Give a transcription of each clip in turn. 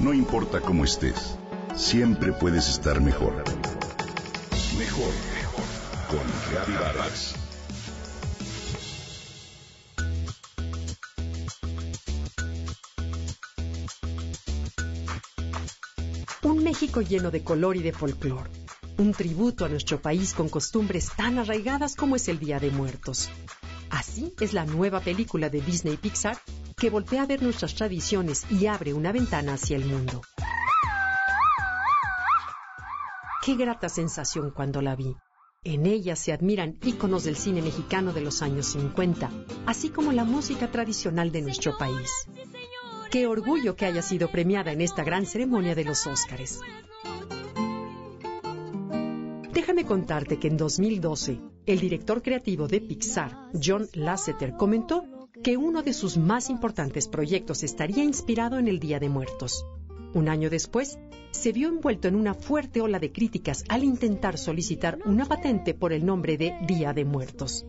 No importa cómo estés, siempre puedes estar mejor. Mejor, mejor. Con Reavivadas. Un México lleno de color y de folclor. Un tributo a nuestro país con costumbres tan arraigadas como es el Día de Muertos. Así es la nueva película de Disney Pixar que voltea a ver nuestras tradiciones y abre una ventana hacia el mundo. Qué grata sensación cuando la vi. En ella se admiran íconos del cine mexicano de los años 50, así como la música tradicional de nuestro país. Qué orgullo que haya sido premiada en esta gran ceremonia de los Óscares. Déjame contarte que en 2012, el director creativo de Pixar, John Lasseter, comentó que uno de sus más importantes proyectos estaría inspirado en el Día de Muertos. Un año después, se vio envuelto en una fuerte ola de críticas al intentar solicitar una patente por el nombre de Día de Muertos.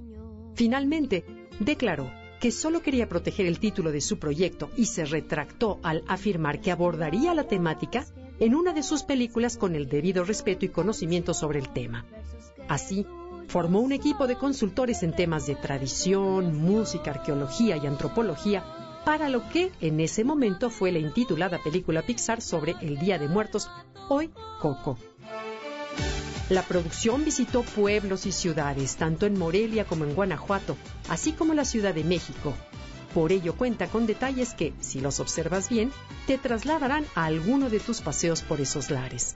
Finalmente, declaró que solo quería proteger el título de su proyecto y se retractó al afirmar que abordaría la temática en una de sus películas con el debido respeto y conocimiento sobre el tema. Así, formó un equipo de consultores en temas de tradición, música, arqueología y antropología para lo que en ese momento fue la intitulada película Pixar sobre el Día de Muertos, hoy Coco. La producción visitó pueblos y ciudades, tanto en Morelia como en Guanajuato, así como la Ciudad de México, por ello cuenta con detalles que, si los observas bien, te trasladarán a alguno de tus paseos por esos lares.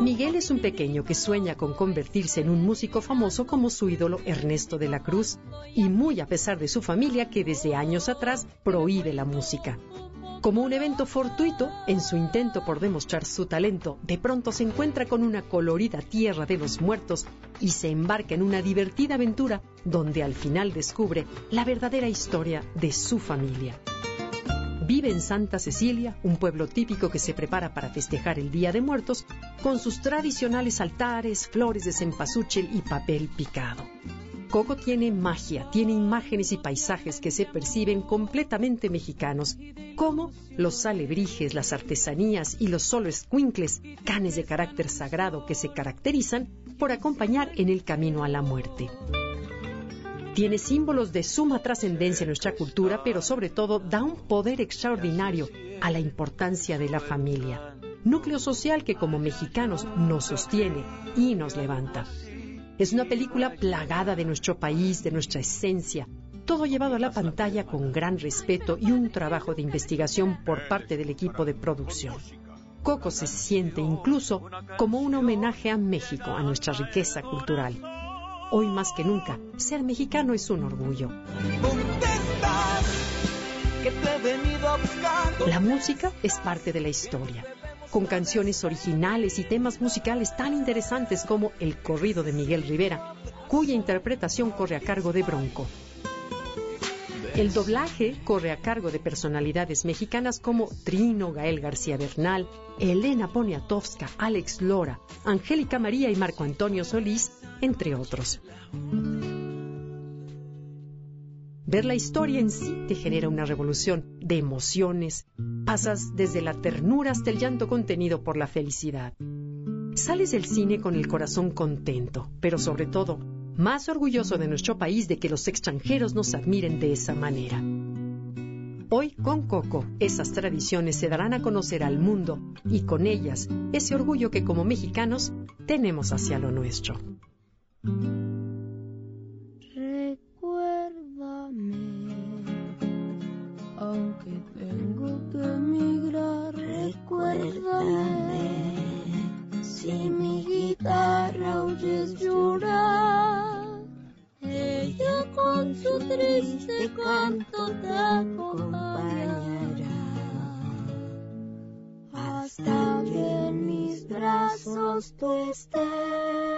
Miguel es un pequeño que sueña con convertirse en un músico famoso como su ídolo Ernesto de la Cruz, y muy a pesar de su familia que desde años atrás prohíbe la música. Como un evento fortuito, en su intento por demostrar su talento, de pronto se encuentra con una colorida tierra de los muertos y se embarca en una divertida aventura donde al final descubre la verdadera historia de su familia. Vive en Santa Cecilia, un pueblo típico que se prepara para festejar el Día de Muertos, con sus tradicionales altares, flores de cempasúchil y papel picado. Coco tiene magia, tiene imágenes y paisajes que se perciben completamente mexicanos, como los alebrijes, las artesanías y los solo escuincles, canes de carácter sagrado que se caracterizan por acompañar en el camino a la muerte. Tiene símbolos de suma trascendencia en nuestra cultura, pero sobre todo da un poder extraordinario a la importancia de la familia, núcleo social que como mexicanos nos sostiene y nos levanta. Es una película plagada de nuestro país, de nuestra esencia, todo llevado a la pantalla con gran respeto y un trabajo de investigación por parte del equipo de producción. Coco se siente incluso como un homenaje a México, a nuestra riqueza cultural. Hoy más que nunca, ser mexicano es un orgullo. La música es parte de la historia con canciones originales y temas musicales tan interesantes como El corrido de Miguel Rivera, cuya interpretación corre a cargo de Bronco. El doblaje corre a cargo de personalidades mexicanas como Trino, Gael García Bernal, Elena Poniatowska, Alex Lora, Angélica María y Marco Antonio Solís, entre otros. Ver la historia en sí te genera una revolución de emociones. Pasas desde la ternura hasta el llanto contenido por la felicidad. Sales del cine con el corazón contento, pero sobre todo, más orgulloso de nuestro país de que los extranjeros nos admiren de esa manera. Hoy con Coco, esas tradiciones se darán a conocer al mundo y con ellas ese orgullo que como mexicanos tenemos hacia lo nuestro. Si mi guitarra oyes llorar, ella con su triste canto te acompañará. Hasta que en mis brazos tú estés.